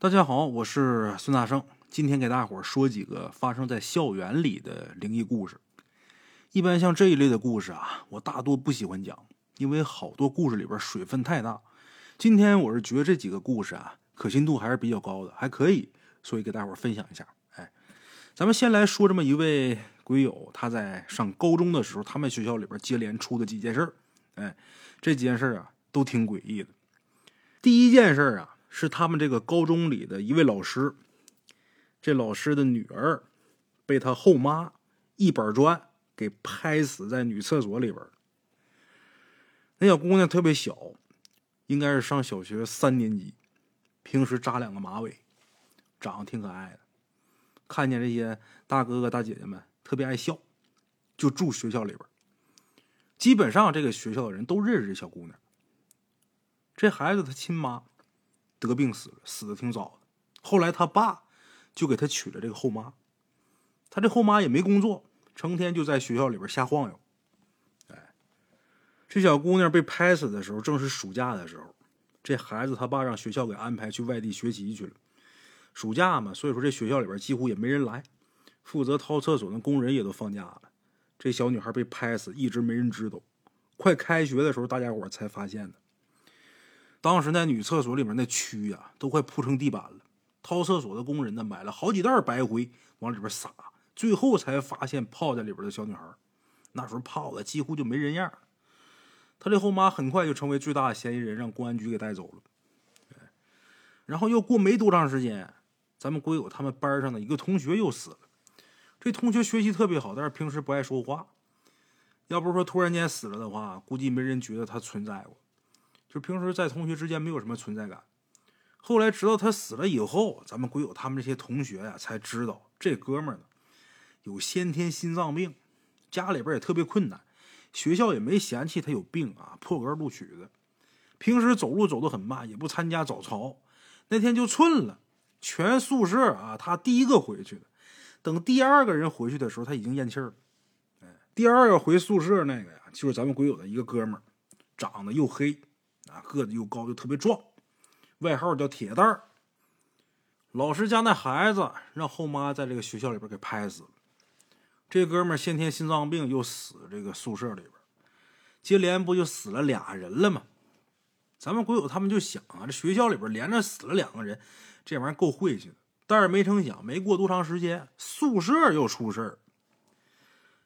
大家好，我是孙大圣，今天给大伙儿说几个发生在校园里的灵异故事。一般像这一类的故事啊，我大多不喜欢讲，因为好多故事里边水分太大。今天我是觉得这几个故事啊，可信度还是比较高的，还可以，所以给大伙儿分享一下。哎，咱们先来说这么一位鬼友，他在上高中的时候，他们学校里边接连出的几件事儿。哎，这几件事儿啊，都挺诡异的。第一件事儿啊。是他们这个高中里的一位老师，这老师的女儿被他后妈一板砖给拍死在女厕所里边。那小姑娘特别小，应该是上小学三年级，平时扎两个马尾，长得挺可爱的。看见这些大哥哥大姐姐们特别爱笑，就住学校里边。基本上这个学校的人都认识这小姑娘。这孩子他亲妈。得病死了，死的挺早的。后来他爸就给他娶了这个后妈，他这后妈也没工作，成天就在学校里边瞎晃悠。哎，这小姑娘被拍死的时候，正是暑假的时候。这孩子他爸让学校给安排去外地学习去了。暑假嘛，所以说这学校里边几乎也没人来，负责掏厕所的工人也都放假了。这小女孩被拍死，一直没人知道，快开学的时候，大家伙才发现的。当时那女厕所里面那蛆呀，都快铺成地板了。掏厕所的工人呢，买了好几袋白灰往里边撒，最后才发现泡在里边的小女孩。那时候泡的几乎就没人样。他这后妈很快就成为最大的嫌疑人，让公安局给带走了。然后又过没多长时间，咱们鬼友他们班上的一个同学又死了。这同学学习特别好，但是平时不爱说话。要不是说突然间死了的话，估计没人觉得他存在过。就平时在同学之间没有什么存在感，后来直到他死了以后，咱们鬼友他们这些同学呀才知道这哥们儿呢有先天心脏病，家里边也特别困难，学校也没嫌弃他有病啊，破格录取的。平时走路走得很慢，也不参加早操，那天就寸了，全宿舍啊他第一个回去的。等第二个人回去的时候，他已经咽气了。哎，第二个回宿舍那个呀，就是咱们鬼友的一个哥们儿，长得又黑。啊，个子又高又特别壮，外号叫铁蛋儿。老师家那孩子让后妈在这个学校里边给拍死了。这哥们儿先天心脏病又死这个宿舍里边，接连不就死了俩人了吗？咱们鬼友他们就想啊，这学校里边连着死了两个人，这玩意儿够晦气的。但是没成想，没过多长时间，宿舍又出事儿。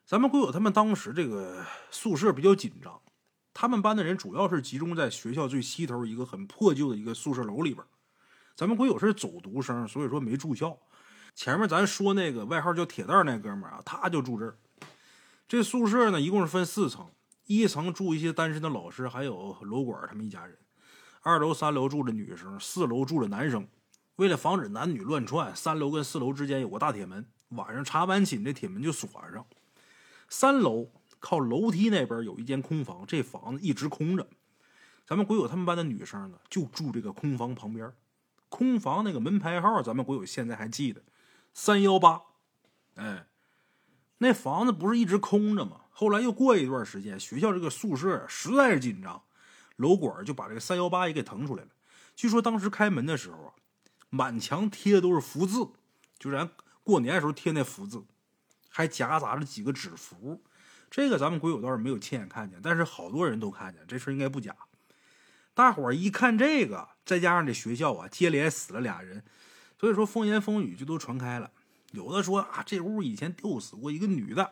咱们鬼友他们当时这个宿舍比较紧张。他们班的人主要是集中在学校最西头一个很破旧的一个宿舍楼里边。咱们鬼友是走读生，所以说没住校。前面咱说那个外号叫铁蛋那哥们儿啊，他就住这儿。这宿舍呢，一共是分四层，一层住一些单身的老师，还有楼管他们一家人；二楼、三楼住着女生，四楼住着男生。为了防止男女乱窜，三楼跟四楼之间有个大铁门，晚上查完寝，这铁门就锁上。三楼。靠楼梯那边有一间空房，这房子一直空着。咱们鬼友他们班的女生呢，就住这个空房旁边。空房那个门牌号，咱们鬼友现在还记得，三幺八。哎，那房子不是一直空着吗？后来又过一段时间，学校这个宿舍实在是紧张，楼管就把这个三幺八也给腾出来了。据说当时开门的时候啊，满墙贴的都是福字，就咱过年的时候贴那福字，还夹杂着几个纸符。这个咱们鬼友倒是没有亲眼看见，但是好多人都看见，这事应该不假。大伙儿一看这个，再加上这学校啊接连死了俩人，所以说风言风语就都传开了。有的说啊，这屋以前吊死过一个女的；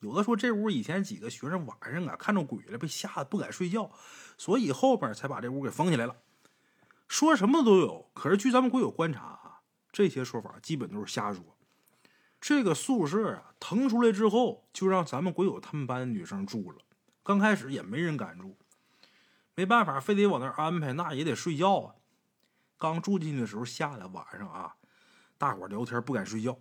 有的说这屋以前几个学生晚上啊看着鬼了，被吓得不敢睡觉，所以后边才把这屋给封起来了。说什么都有。可是据咱们鬼友观察啊，这些说法基本都是瞎说。这个宿舍啊，腾出来之后，就让咱们鬼友他们班的女生住了。刚开始也没人敢住，没办法，非得往那安排，那也得睡觉啊。刚住进去的时候，吓得晚上啊，大伙聊天不敢睡觉。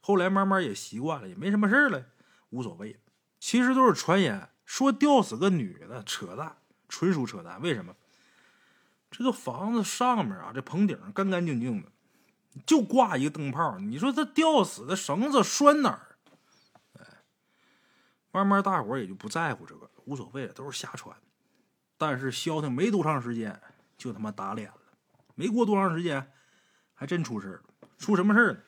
后来慢慢也习惯了，也没什么事了，无所谓。其实都是传言，说吊死个女的，扯淡，纯属扯淡。为什么？这个房子上面啊，这棚顶干干净净的。就挂一个灯泡，你说他吊死的绳子拴哪儿？慢慢大伙儿也就不在乎这个，无所谓了，都是瞎传。但是消停没多长时间，就他妈打脸了。没过多长时间，还真出事了。出什么事儿了？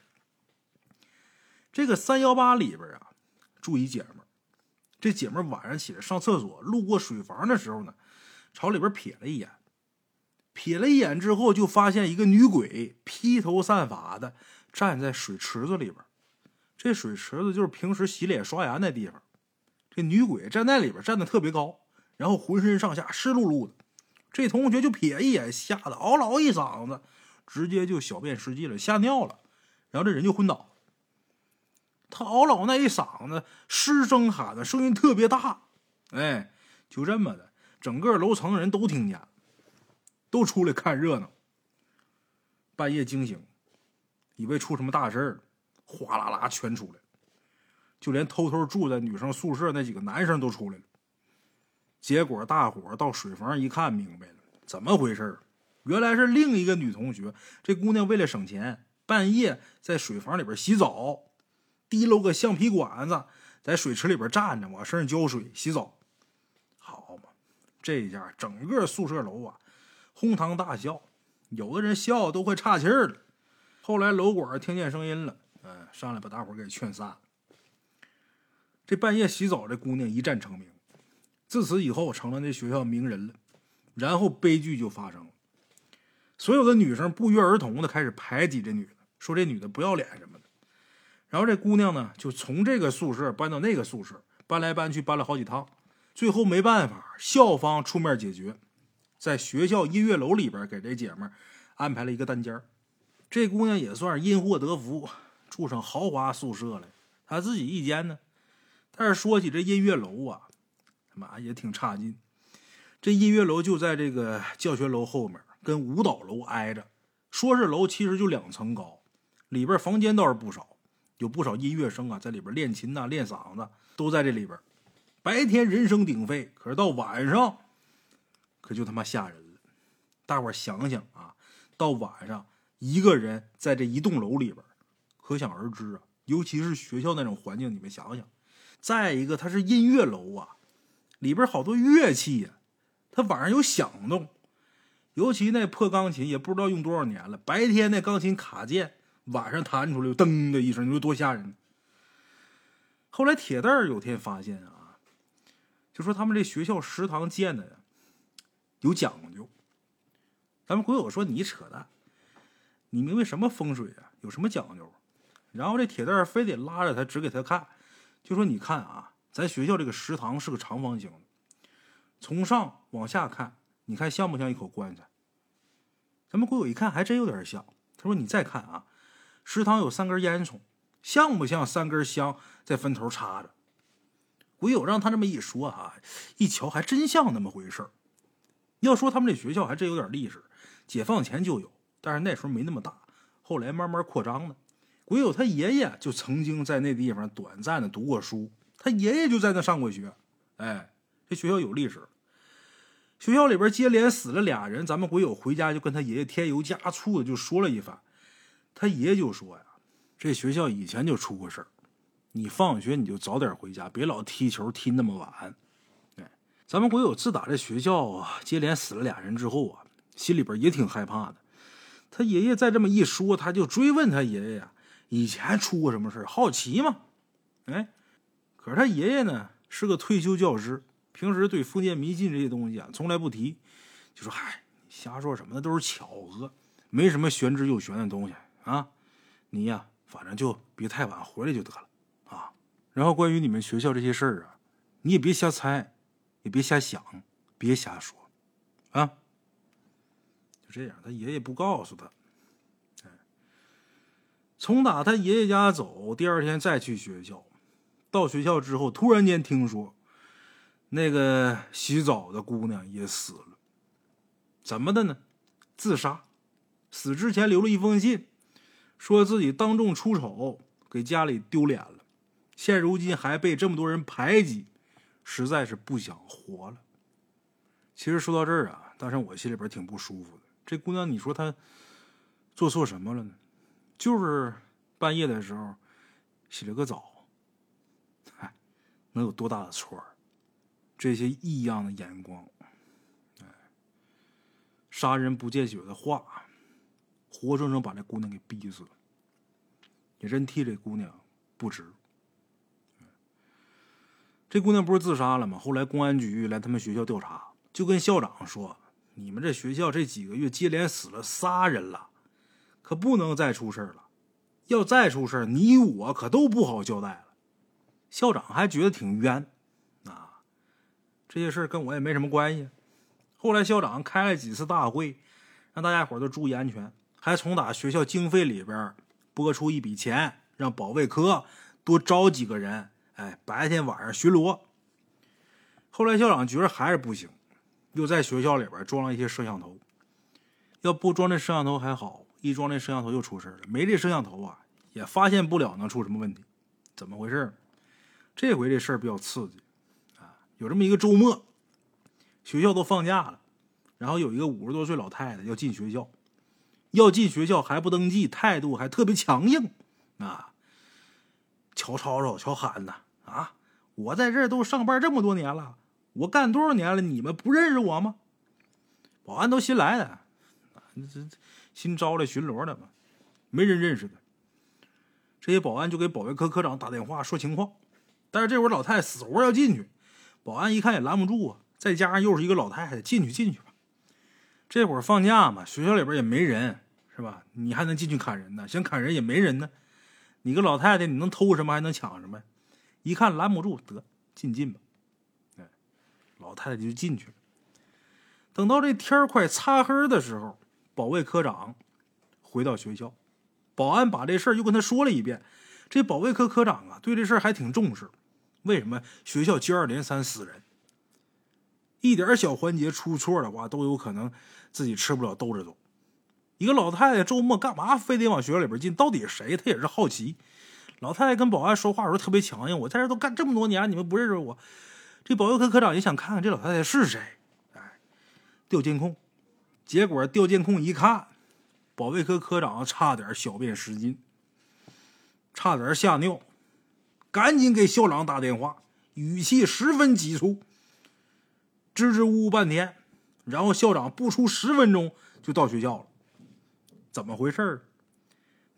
这个三幺八里边啊，住一姐们儿。这姐们儿晚上起来上厕所，路过水房的时候呢，朝里边瞥了一眼。瞥了一眼之后，就发现一个女鬼披头散发的站在水池子里边。这水池子就是平时洗脸刷牙那地方。这女鬼站在里边，站的特别高，然后浑身上下湿漉漉的。这同学就瞥一眼，吓得嗷嗷一嗓子，直接就小便失禁了，吓尿了，然后这人就昏倒。他嗷嗷那一嗓子，失声喊的声音特别大，哎，就这么的，整个楼层人都听见，都出来看热闹。半夜惊醒，以为出什么大事儿，哗啦啦全出来。就连偷偷住在女生宿舍那几个男生都出来了。结果大伙到水房一看，明白了怎么回事原来是另一个女同学，这姑娘为了省钱，半夜在水房里边洗澡，提溜个橡皮管子，在水池里边站着，往身上浇水洗澡。好嘛，这一下整个宿舍楼啊，哄堂大笑，有的人笑都快岔气儿了。后来楼管听见声音了，嗯，上来把大伙给劝散。这半夜洗澡，这姑娘一战成名，自此以后成了那学校名人了。然后悲剧就发生了，所有的女生不约而同的开始排挤这女的，说这女的不要脸什么的。然后这姑娘呢，就从这个宿舍搬到那个宿舍，搬来搬去，搬了好几趟。最后没办法，校方出面解决，在学校音乐楼里边给这姐们安排了一个单间这姑娘也算是因祸得福，住上豪华宿舍了。她自己一间呢。但是说起这音乐楼啊，他妈也挺差劲。这音乐楼就在这个教学楼后面，跟舞蹈楼挨着。说是楼，其实就两层高。里边房间倒是不少，有不少音乐生啊，在里边练琴呐、练嗓子，都在这里边。白天人声鼎沸，可是到晚上，可就他妈吓人了。大伙想想啊，到晚上一个人在这一栋楼里边，可想而知啊。尤其是学校那种环境，你们想想。再一个，它是音乐楼啊，里边好多乐器呀，它晚上有响动，尤其那破钢琴，也不知道用多少年了。白天那钢琴卡键，晚上弹出来噔的一声，你说多吓人！后来铁蛋儿有天发现啊，就说他们这学校食堂建的呀有讲究。咱们鬼友说你扯淡，你明白什么风水啊？有什么讲究？然后这铁蛋非得拉着他指给他看。就说你看啊，咱学校这个食堂是个长方形，从上往下看，你看像不像一口棺材？咱们鬼友一看，还真有点像。他说：“你再看啊，食堂有三根烟囱，像不像三根香在分头插着？”鬼友让他这么一说啊，一瞧还真像那么回事要说他们这学校还真有点历史，解放前就有，但是那时候没那么大，后来慢慢扩张的。鬼友他爷爷就曾经在那地方短暂的读过书，他爷爷就在那上过学。哎，这学校有历史。学校里边接连死了俩人，咱们鬼友回家就跟他爷爷添油加醋的就说了一番。他爷爷就说呀：“这学校以前就出过事儿，你放学你就早点回家，别老踢球踢那么晚。”咱们鬼友自打这学校啊接连死了俩人之后啊，心里边也挺害怕的。他爷爷再这么一说，他就追问他爷爷呀。以前出过什么事好奇嘛？哎，可是他爷爷呢是个退休教师，平时对封建迷信这些东西啊从来不提，就说：“嗨，瞎说什么的都是巧合，没什么玄之又玄的东西啊。你呀，反正就别太晚回来就得了啊。然后关于你们学校这些事儿啊，你也别瞎猜，也别瞎想，别瞎说啊。就这样，他爷爷不告诉他。”从打他爷爷家走，第二天再去学校，到学校之后，突然间听说，那个洗澡的姑娘也死了。怎么的呢？自杀。死之前留了一封信，说自己当众出丑，给家里丢脸了，现如今还被这么多人排挤，实在是不想活了。其实说到这儿啊，当时我心里边挺不舒服的。这姑娘，你说她做错什么了呢？就是半夜的时候洗了个澡，嗨，能有多大的错这些异样的眼光，哎，杀人不见血的话，活生生把这姑娘给逼死了。也真替这姑娘不值。这姑娘不是自杀了吗？后来公安局来他们学校调查，就跟校长说：“你们这学校这几个月接连死了仨人了，可不能再出事了。要再出事你我可都不好交代了。”校长还觉得挺冤，啊，这些事跟我也没什么关系。后来校长开了几次大会，让大家伙都注意安全，还从打学校经费里边拨出一笔钱，让保卫科多招几个人。哎，白天晚上巡逻。后来校长觉得还是不行，又在学校里边装了一些摄像头。要不装这摄像头还好，一装这摄像头又出事了。没这摄像头啊，也发现不了能出什么问题。怎么回事？这回这事儿比较刺激啊！有这么一个周末，学校都放假了，然后有一个五十多岁老太太要进学校，要进学校还不登记，态度还特别强硬啊！瞧吵吵，瞧喊呐！啊！啊我在这儿都上班这么多年了，我干多少年了？你们不认识我吗？保安都新来的，这新招来巡逻的嘛，没人认识的。这些保安就给保卫科科长打电话说情况，但是这会儿老太太死活要进去，保安一看也拦不住啊。再加上又是一个老太太，进去进去吧。这会儿放假嘛，学校里边也没人，是吧？你还能进去砍人呢？想砍人也没人呢。你个老太太，你能偷什么？还能抢什么？一看拦不住，得进进吧。哎，老太太就进去了。等到这天快擦黑的时候，保卫科长回到学校，保安把这事儿又跟他说了一遍。这保卫科科长啊，对这事儿还挺重视。为什么学校接二连三死人，一点小环节出错的话，都有可能自己吃不了兜着走。一个老太太周末干嘛非得往学校里边进？到底谁？他也是好奇。老太太跟保安说话的时候特别强硬。我在这都干这么多年，你们不认识我？这保卫科科长也想看看这老太太是谁。哎，调监控，结果调监控一看，保卫科科长差点小便失禁，差点吓尿，赶紧给校长打电话，语气十分急促，支支吾吾半天，然后校长不出十分钟就到学校了。怎么回事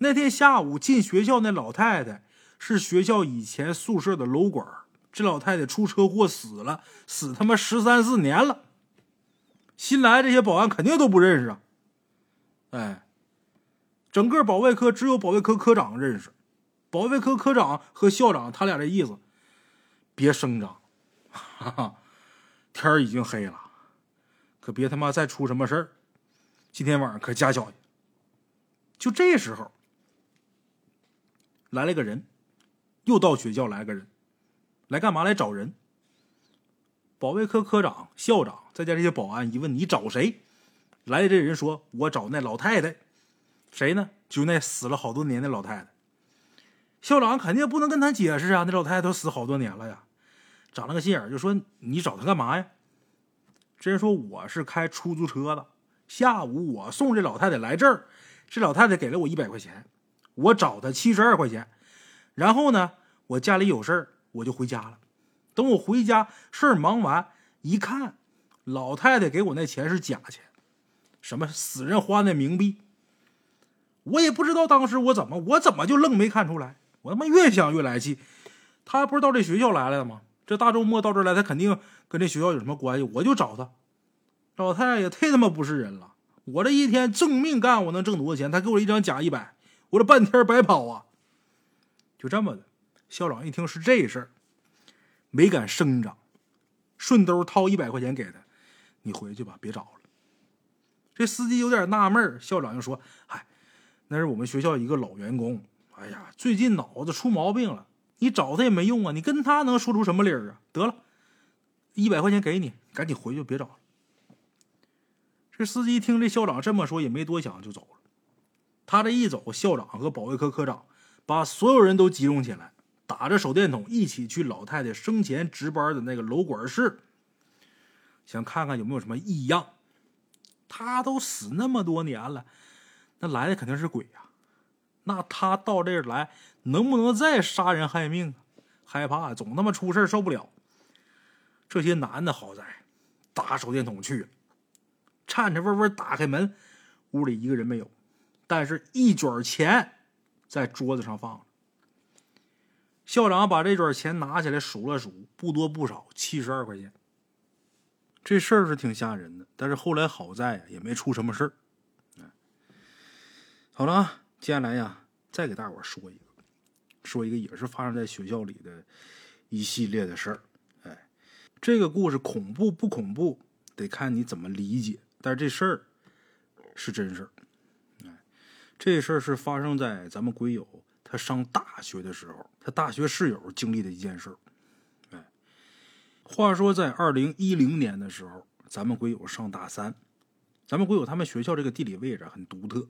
那天下午进学校那老太太是学校以前宿舍的楼管，这老太太出车祸死了，死他妈十三四年了。新来这些保安肯定都不认识啊。哎，整个保卫科只有保卫科科长认识，保卫科科长和校长他俩这意思，别声张，哈哈，天已经黑了，可别他妈再出什么事儿，今天晚上可加小心。就这时候，来了个人，又到学校来个人，来干嘛？来找人。保卫科科长、校长再加这些保安一问：“你找谁？”来的这人说：“我找那老太太。”谁呢？就那死了好多年的老太太。校长肯定不能跟他解释啊，那老太太都死好多年了呀。长了个心眼就说：“你找他干嘛呀？”这人说：“我是开出租车的，下午我送这老太太来这儿。”这老太太给了我一百块钱，我找他七十二块钱，然后呢，我家里有事儿，我就回家了。等我回家，事儿忙完，一看，老太太给我那钱是假钱，什么死人花的冥币。我也不知道当时我怎么，我怎么就愣没看出来。我他妈越想越来气，他不是到这学校来了吗？这大周末到这来，他肯定跟这学校有什么关系。我就找他，老太太也太他妈不是人了。我这一天挣命干，我能挣多少钱？他给我一张假一百，我这半天白跑啊！就这么的，校长一听是这事儿，没敢声张，顺兜掏一百块钱给他，你回去吧，别找了。这司机有点纳闷校长就说：“嗨，那是我们学校一个老员工，哎呀，最近脑子出毛病了，你找他也没用啊，你跟他能说出什么理儿啊？得了，一百块钱给你，赶紧回去，别找了。”这司机听这校长这么说，也没多想就走了。他这一走，校长和保卫科科长把所有人都集中起来，打着手电筒一起去老太太生前值班的那个楼管室，想看看有没有什么异样。他都死那么多年了，那来的肯定是鬼呀！那他到这儿来，能不能再杀人害命啊？害怕，总他妈出事受不了。这些男的好在打手电筒去了。颤颤巍巍打开门，屋里一个人没有，但是一卷钱在桌子上放着。校长把这卷钱拿起来数了数，不多不少，七十二块钱。这事儿是挺吓人的，但是后来好在，也没出什么事儿。好了，接下来呀，再给大伙说一个，说一个也是发生在学校里的一系列的事儿。哎，这个故事恐怖不恐怖，得看你怎么理解。但是这事儿是真事儿。这事儿是发生在咱们鬼友他上大学的时候，他大学室友经历的一件事儿。话说，在二零一零年的时候，咱们鬼友上大三。咱们鬼友他们学校这个地理位置很独特，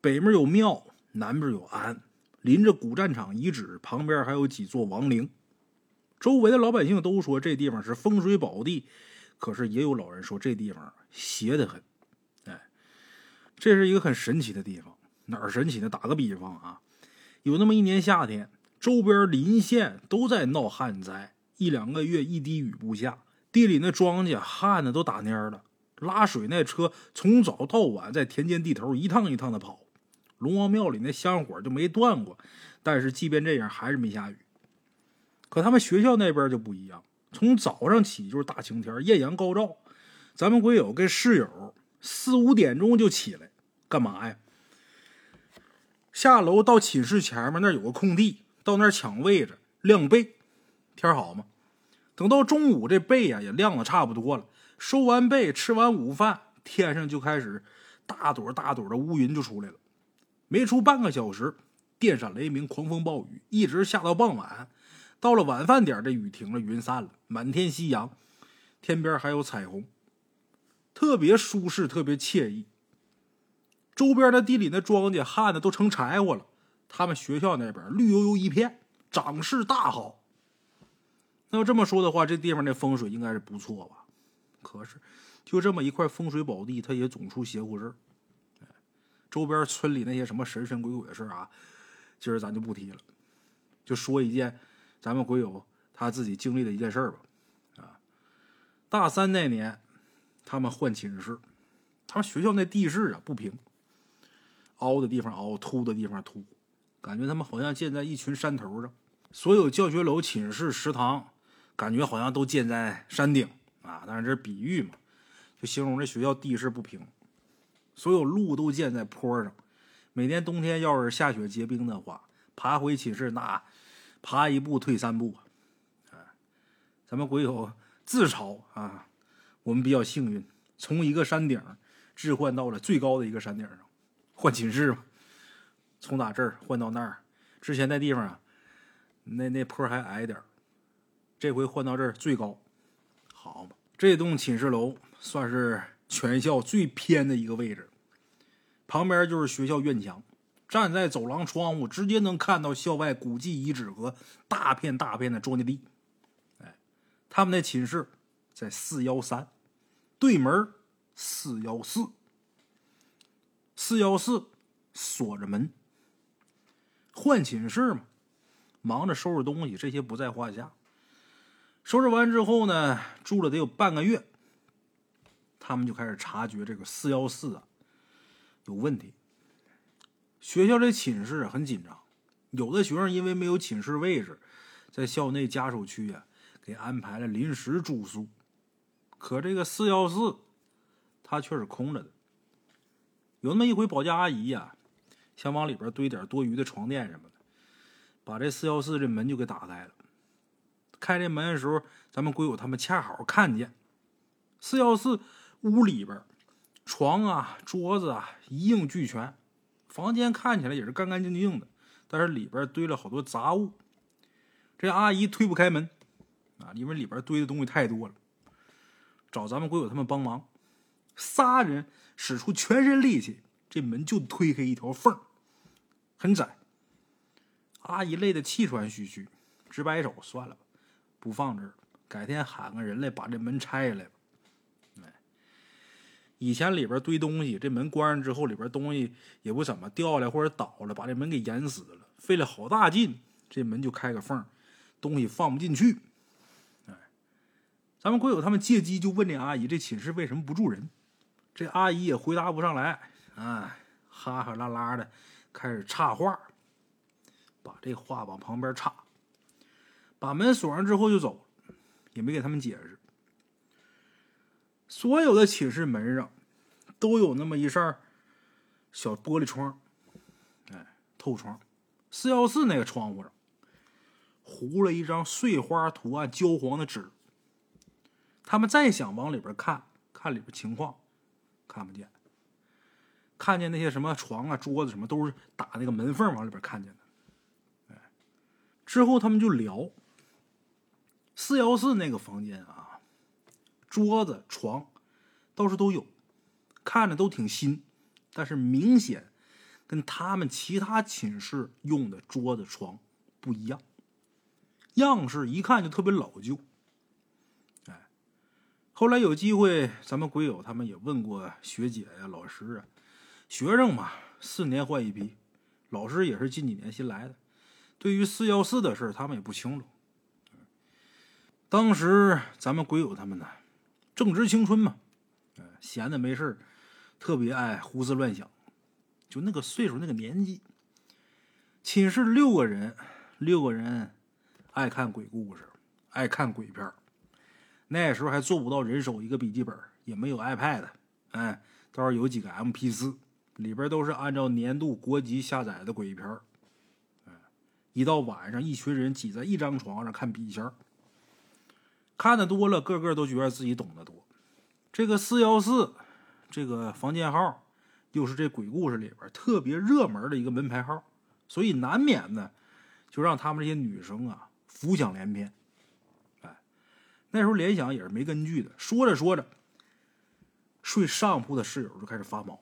北面有庙，南边有庵，临着古战场遗址，旁边还有几座王陵。周围的老百姓都说这地方是风水宝地，可是也有老人说这地方邪得很。哎，这是一个很神奇的地方。哪儿神奇呢？打个比方啊，有那么一年夏天，周边邻县都在闹旱灾。一两个月一滴雨不下，地里那庄稼旱的都打蔫了。拉水那车从早到晚在田间地头一趟一趟的跑，龙王庙里那香火就没断过。但是即便这样，还是没下雨。可他们学校那边就不一样，从早上起就是大晴天，艳阳高照。咱们鬼友跟室友四五点钟就起来，干嘛呀？下楼到寝室前面那有个空地，到那儿抢位置晾被。天好嘛，等到中午，这被呀也晾的差不多了。收完被，吃完午饭，天上就开始大朵大朵的乌云就出来了。没出半个小时，电闪雷鸣，狂风暴雨，一直下到傍晚。到了晚饭点，这雨停了，云散了，满天夕阳，天边还有彩虹，特别舒适，特别惬意。周边的地里那庄稼旱的都成柴火了，他们学校那边绿油油一片，长势大好。那要这么说的话，这地方的风水应该是不错吧？可是，就这么一块风水宝地，它也总出邪乎事儿。周边村里那些什么神神鬼鬼的事啊，今儿咱就不提了，就说一件咱们鬼友他自己经历的一件事吧。啊，大三那年，他们换寝室，他们学校那地势啊不平，凹的地方凹，凸的地方凸，感觉他们好像建在一群山头上，所有教学楼、寝室、食堂。感觉好像都建在山顶啊，但是这是比喻嘛，就形容这学校地势不平，所有路都建在坡上。每年冬天要是下雪结冰的话，爬回寝室那爬一步退三步啊。咱们鬼友自嘲啊，我们比较幸运，从一个山顶置换到了最高的一个山顶上，换寝室嘛。从打这儿换到那儿，之前那地方啊，那那坡还矮点儿。这回换到这儿最高，好嘛！这栋寝室楼算是全校最偏的一个位置，旁边就是学校院墙，站在走廊窗户，直接能看到校外古迹遗址和大片大片的庄稼地。哎，他们那寝室在四幺三对门，四幺四，四幺四锁着门，换寝室嘛，忙着收拾东西，这些不在话下。收拾完之后呢，住了得有半个月，他们就开始察觉这个四幺四啊有问题。学校这寝室很紧张，有的学生因为没有寝室位置，在校内家属区啊给安排了临时住宿。可这个四幺四，它却是空着的。有那么一回，保洁阿姨呀想往里边堆点多余的床垫什么的，把这四幺四这门就给打开了。开这门的时候，咱们鬼友他们恰好看见四幺四屋里边，床啊、桌子啊一应俱全，房间看起来也是干干净净的，但是里边堆了好多杂物。这阿姨推不开门啊，因为里边堆的东西太多了，找咱们鬼友他们帮忙，仨人使出全身力气，这门就推开一条缝很窄。阿姨累得气喘吁吁，直摆手，算了吧。不放这儿，改天喊个人来把这门拆下来吧。以前里边堆东西，这门关上之后，里边东西也不怎么掉下来或者倒了，把这门给严死了。费了好大劲，这门就开个缝，东西放不进去。哎，咱们鬼友他们借机就问这阿姨：“这寝室为什么不住人？”这阿姨也回答不上来。哎，哈哈啦啦的开始插话，把这话往旁边插，把门锁上之后就走，也没给他们解释。所有的寝室门上都有那么一扇小玻璃窗，哎，透窗。四幺四那个窗户上糊了一张碎花图案焦黄的纸。他们再想往里边看看里边情况，看不见。看见那些什么床啊、桌子什么，都是打那个门缝往里边看见的。哎，之后他们就聊四幺四那个房间啊，桌子、床倒是都有，看着都挺新，但是明显跟他们其他寝室用的桌子、床不一样，样式一看就特别老旧。后来有机会，咱们鬼友他们也问过学姐呀、老师啊。学生嘛，四年换一批，老师也是近几年新来的。对于四幺四的事他们也不清楚。当时咱们鬼友他们呢，正值青春嘛，闲的没事特别爱胡思乱想。就那个岁数，那个年纪，寝室六个人，六个人爱看鬼故事，爱看鬼片那时候还做不到人手一个笔记本，也没有 iPad，哎，倒是有几个 MP 四。里边都是按照年度国籍下载的鬼片一到晚上，一群人挤在一张床上看笔仙看的多了，个个都觉得自己懂得多。这个四幺四这个房间号，又是这鬼故事里边特别热门的一个门牌号，所以难免呢，就让他们这些女生啊浮想联翩。那时候联想也是没根据的，说着说着，睡上铺的室友就开始发毛。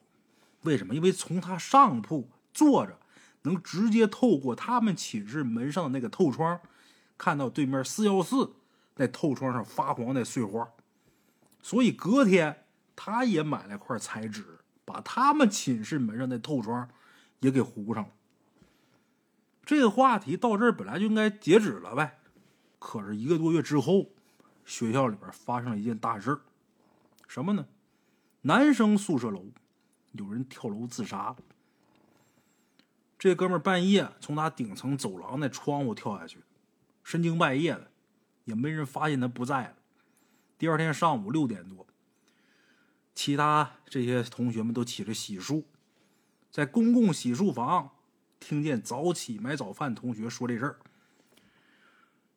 为什么？因为从他上铺坐着，能直接透过他们寝室门上的那个透窗，看到对面四幺四那透窗上发黄的碎花。所以隔天他也买了块彩纸，把他们寝室门上的透窗也给糊上了。这个话题到这儿本来就应该截止了呗，可是一个多月之后，学校里边发生了一件大事什么呢？男生宿舍楼。有人跳楼自杀了。这哥们半夜从他顶层走廊那窗户跳下去，深更半夜的，也没人发现他不在了。第二天上午六点多，其他这些同学们都起来洗漱，在公共洗漱房听见早起买早饭同学说这事儿。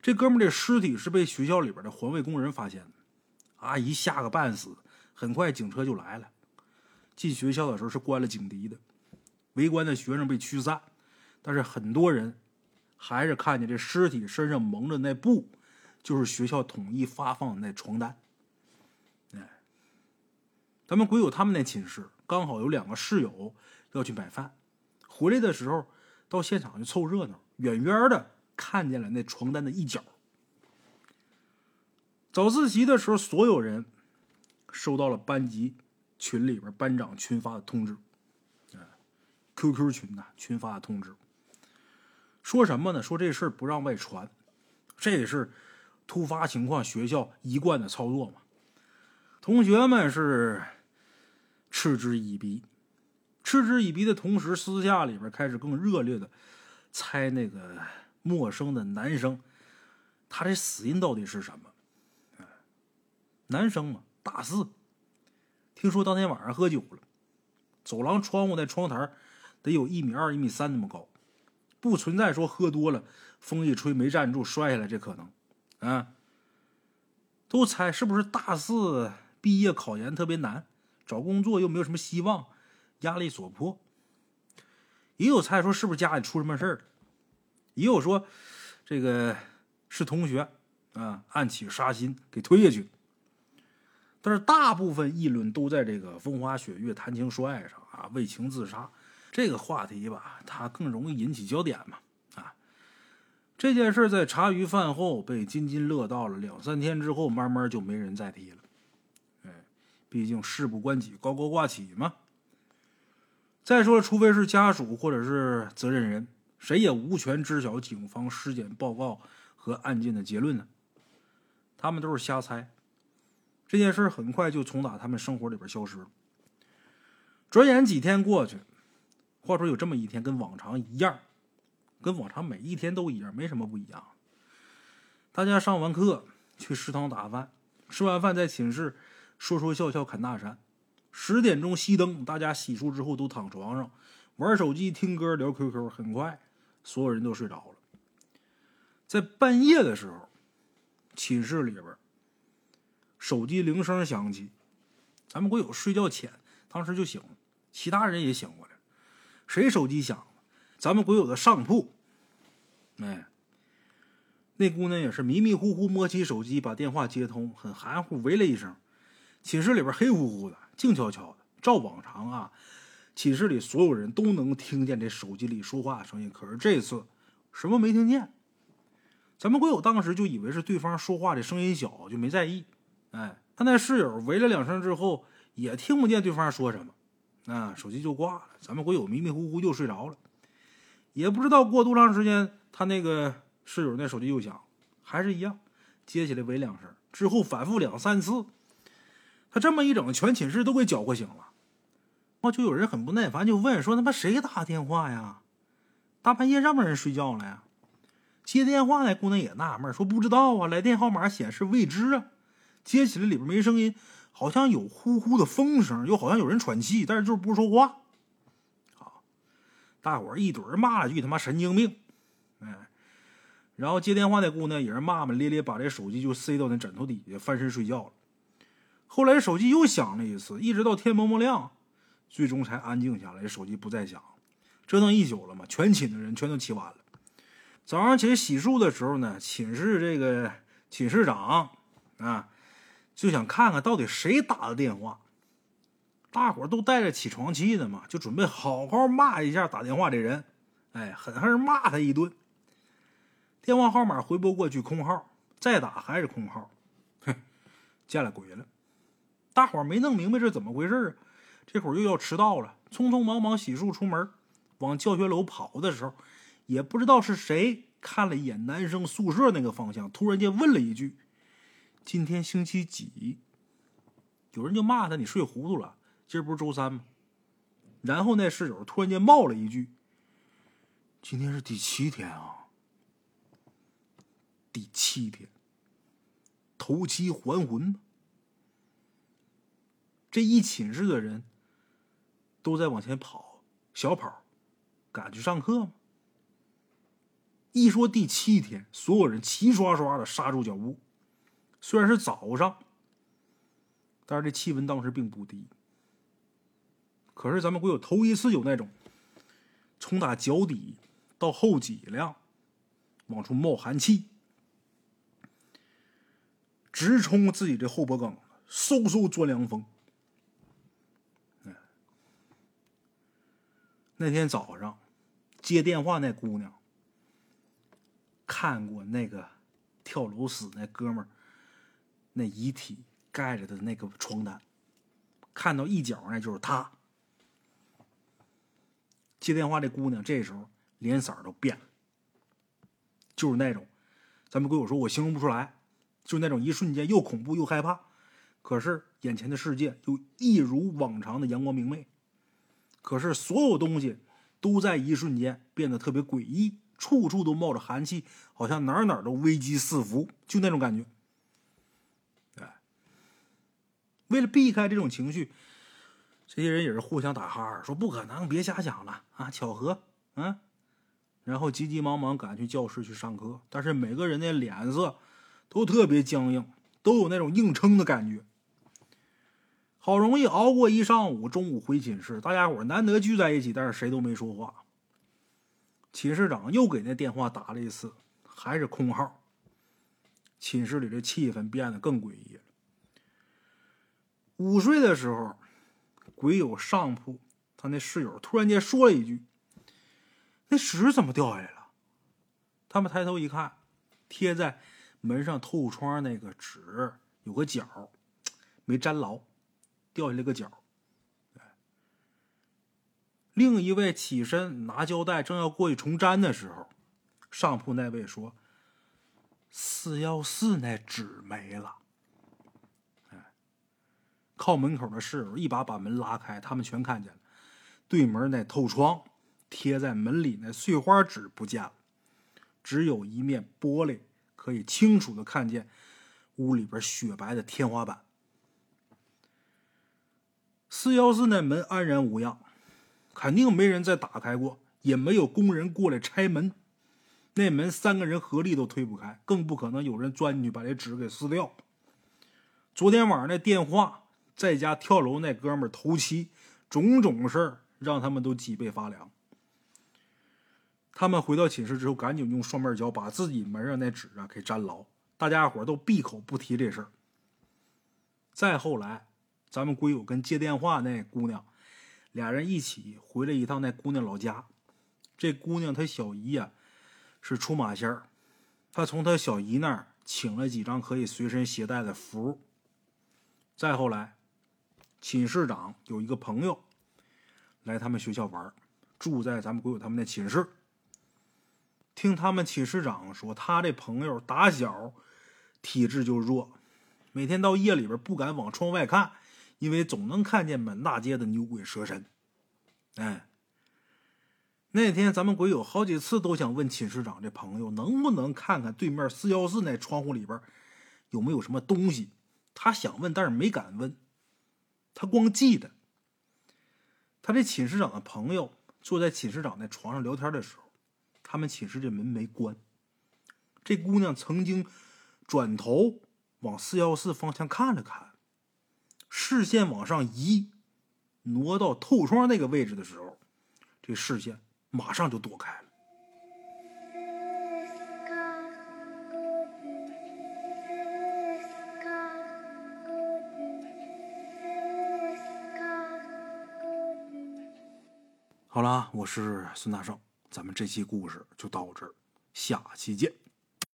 这哥们的尸体是被学校里边的环卫工人发现的，阿姨吓个半死，很快警车就来了。进学校的时候是关了警笛的，围观的学生被驱散，但是很多人还是看见这尸体身上蒙着那布，就是学校统一发放的那床单。哎，咱们鬼友他们那寝室刚好有两个室友要去买饭，回来的时候到现场就凑热闹，远远的看见了那床单的一角。早自习的时候，所有人收到了班级。群里边班长群发的通知，啊，QQ 群呐，群发的通知，说什么呢？说这事儿不让外传，这也是突发情况，学校一贯的操作嘛。同学们是嗤之以鼻，嗤之以鼻的同时，私下里边开始更热烈的猜那个陌生的男生，他这死因到底是什么？男生嘛，大四。听说当天晚上喝酒了，走廊窗户那窗台得有一米二、一米三那么高，不存在说喝多了风一吹没站住摔下来这可能，啊，都猜是不是大四毕业考研特别难，找工作又没有什么希望，压力所迫。也有猜说是不是家里出什么事儿了，也有说这个是同学啊暗起杀心给推下去。但是大部分议论都在这个风花雪月、谈情说爱上啊，为情自杀这个话题吧，它更容易引起焦点嘛啊。这件事在茶余饭后被津津乐道了两三天之后，慢慢就没人再提了。毕竟事不关己，高高挂起嘛。再说了，除非是家属或者是责任人，谁也无权知晓警方尸检报告和案件的结论呢。他们都是瞎猜。这件事很快就从打他们生活里边消失了。转眼几天过去，话说有这么一天，跟往常一样，跟往常每一天都一样，没什么不一样。大家上完课去食堂打饭，吃完饭在寝室说说笑笑侃大山。十点钟熄灯，大家洗漱之后都躺床上玩手机、听歌、聊 QQ。很快，所有人都睡着了。在半夜的时候，寝室里边手机铃声响起，咱们国友睡觉浅，当时就醒了，其他人也醒过来。谁手机响了？咱们国友的上铺。哎，那姑娘也是迷迷糊糊摸起手机，把电话接通，很含糊，喂了一声。寝室里边黑乎乎的，静悄悄的。照往常啊，寝室里所有人都能听见这手机里说话的声音，可是这次什么没听见。咱们国友当时就以为是对方说话的声音小，就没在意。哎，他那室友喂了两声之后，也听不见对方说什么，啊，手机就挂了。咱们国友迷迷糊糊又睡着了，也不知道过多长时间，他那个室友那手机又响，还是一样，接起来喂两声，之后反复两三次，他这么一整，全寝室都给搅和醒了。就有人很不耐烦，就问说：“他妈谁打电话呀？大半夜让不让人睡觉了呀？”接电话那姑娘也纳闷，说：“不知道啊，来电号码显示未知啊。”接起来里边没声音，好像有呼呼的风声，又好像有人喘气，但是就是不说话。好，大伙儿一怼骂了句：“他妈神经病！”哎，然后接电话那姑娘也是骂骂咧咧，把这手机就塞到那枕头底下，翻身睡觉了。后来手机又响了一次，一直到天蒙蒙亮，最终才安静下来，手机不再响。折腾一宿了嘛，全寝的人全都起晚了。早上起来洗漱的时候呢，寝室这个寝室长啊，就想看看到底谁打的电话。大伙都带着起床气的嘛，就准备好好骂一下打电话的人，哎，狠狠骂他一顿。电话号码回拨过去，空号，再打还是空号，哼，见了鬼了！大伙没弄明白这怎么回事啊？这会儿又要迟到了，匆匆忙忙洗漱出门，往教学楼跑的时候。也不知道是谁看了一眼男生宿舍那个方向，突然间问了一句：“今天星期几？”有人就骂他：“你睡糊涂了，今儿不是周三吗？”然后那室友突然间冒了一句：“今天是第七天啊，第七天，头七还魂这一寝室的人都在往前跑，小跑，赶去上课吗？一说第七天，所有人齐刷刷的刹住脚步。虽然是早上，但是这气温当时并不低。可是咱们国有头一次有那种从打脚底到后脊梁往出冒寒气，直冲自己这后脖梗，嗖嗖钻凉风。那天早上接电话那姑娘。看过那个跳楼死那哥们儿那遗体盖着的那个床单，看到一角那就是他。接电话这姑娘这时候脸色都变了，就是那种咱们鬼友说我形容不出来，就是那种一瞬间又恐怖又害怕，可是眼前的世界又一如往常的阳光明媚，可是所有东西都在一瞬间变得特别诡异。处处都冒着寒气，好像哪哪都危机四伏，就那种感觉。哎，为了避开这种情绪，这些人也是互相打哈，说不可能，别瞎想了啊，巧合，嗯。然后急急忙忙赶去教室去上课，但是每个人的脸色都特别僵硬，都有那种硬撑的感觉。好容易熬过一上午，中午回寝室，大家伙难得聚在一起，但是谁都没说话。寝室长又给那电话打了一次，还是空号。寝室里的气氛变得更诡异了。午睡的时候，鬼友上铺，他那室友突然间说了一句：“那纸怎么掉下来了？”他们抬头一看，贴在门上透窗那个纸有个角没粘牢，掉下来个角。另一位起身拿胶带，正要过去重粘的时候，上铺那位说：“四幺四那纸没了。”，靠门口的室友一把把门拉开，他们全看见了，对门那透窗贴在门里那碎花纸不见了，只有一面玻璃可以清楚的看见屋里边雪白的天花板。四幺四那门安然无恙，肯定没人再打开过，也没有工人过来拆门。那门三个人合力都推不开，更不可能有人钻进去把这纸给撕掉。昨天晚上那电话，在家跳楼那哥们头七，种种事儿让他们都脊背发凉。他们回到寝室之后，赶紧用双面胶把自己门上那纸啊给粘牢。大家伙都闭口不提这事儿。再后来。咱们龟友跟接电话那姑娘，俩人一起回了一趟那姑娘老家。这姑娘她小姨呀，是出马仙儿，她从她小姨那儿请了几张可以随身携带的符。再后来，寝室长有一个朋友来他们学校玩，住在咱们鬼友他们那寝室。听他们寝室长说，他这朋友打小体质就弱，每天到夜里边不敢往窗外看。因为总能看见满大街的牛鬼蛇神，哎，那天咱们鬼友好几次都想问寝室长这朋友能不能看看对面四幺四那窗户里边有没有什么东西。他想问，但是没敢问。他光记得，他这寝室长的朋友坐在寝室长那床上聊天的时候，他们寝室这门没关。这姑娘曾经转头往四幺四方向看了看。视线往上移，挪到透窗那个位置的时候，这视线马上就躲开了。好了，我是孙大圣，咱们这期故事就到这儿，下期见。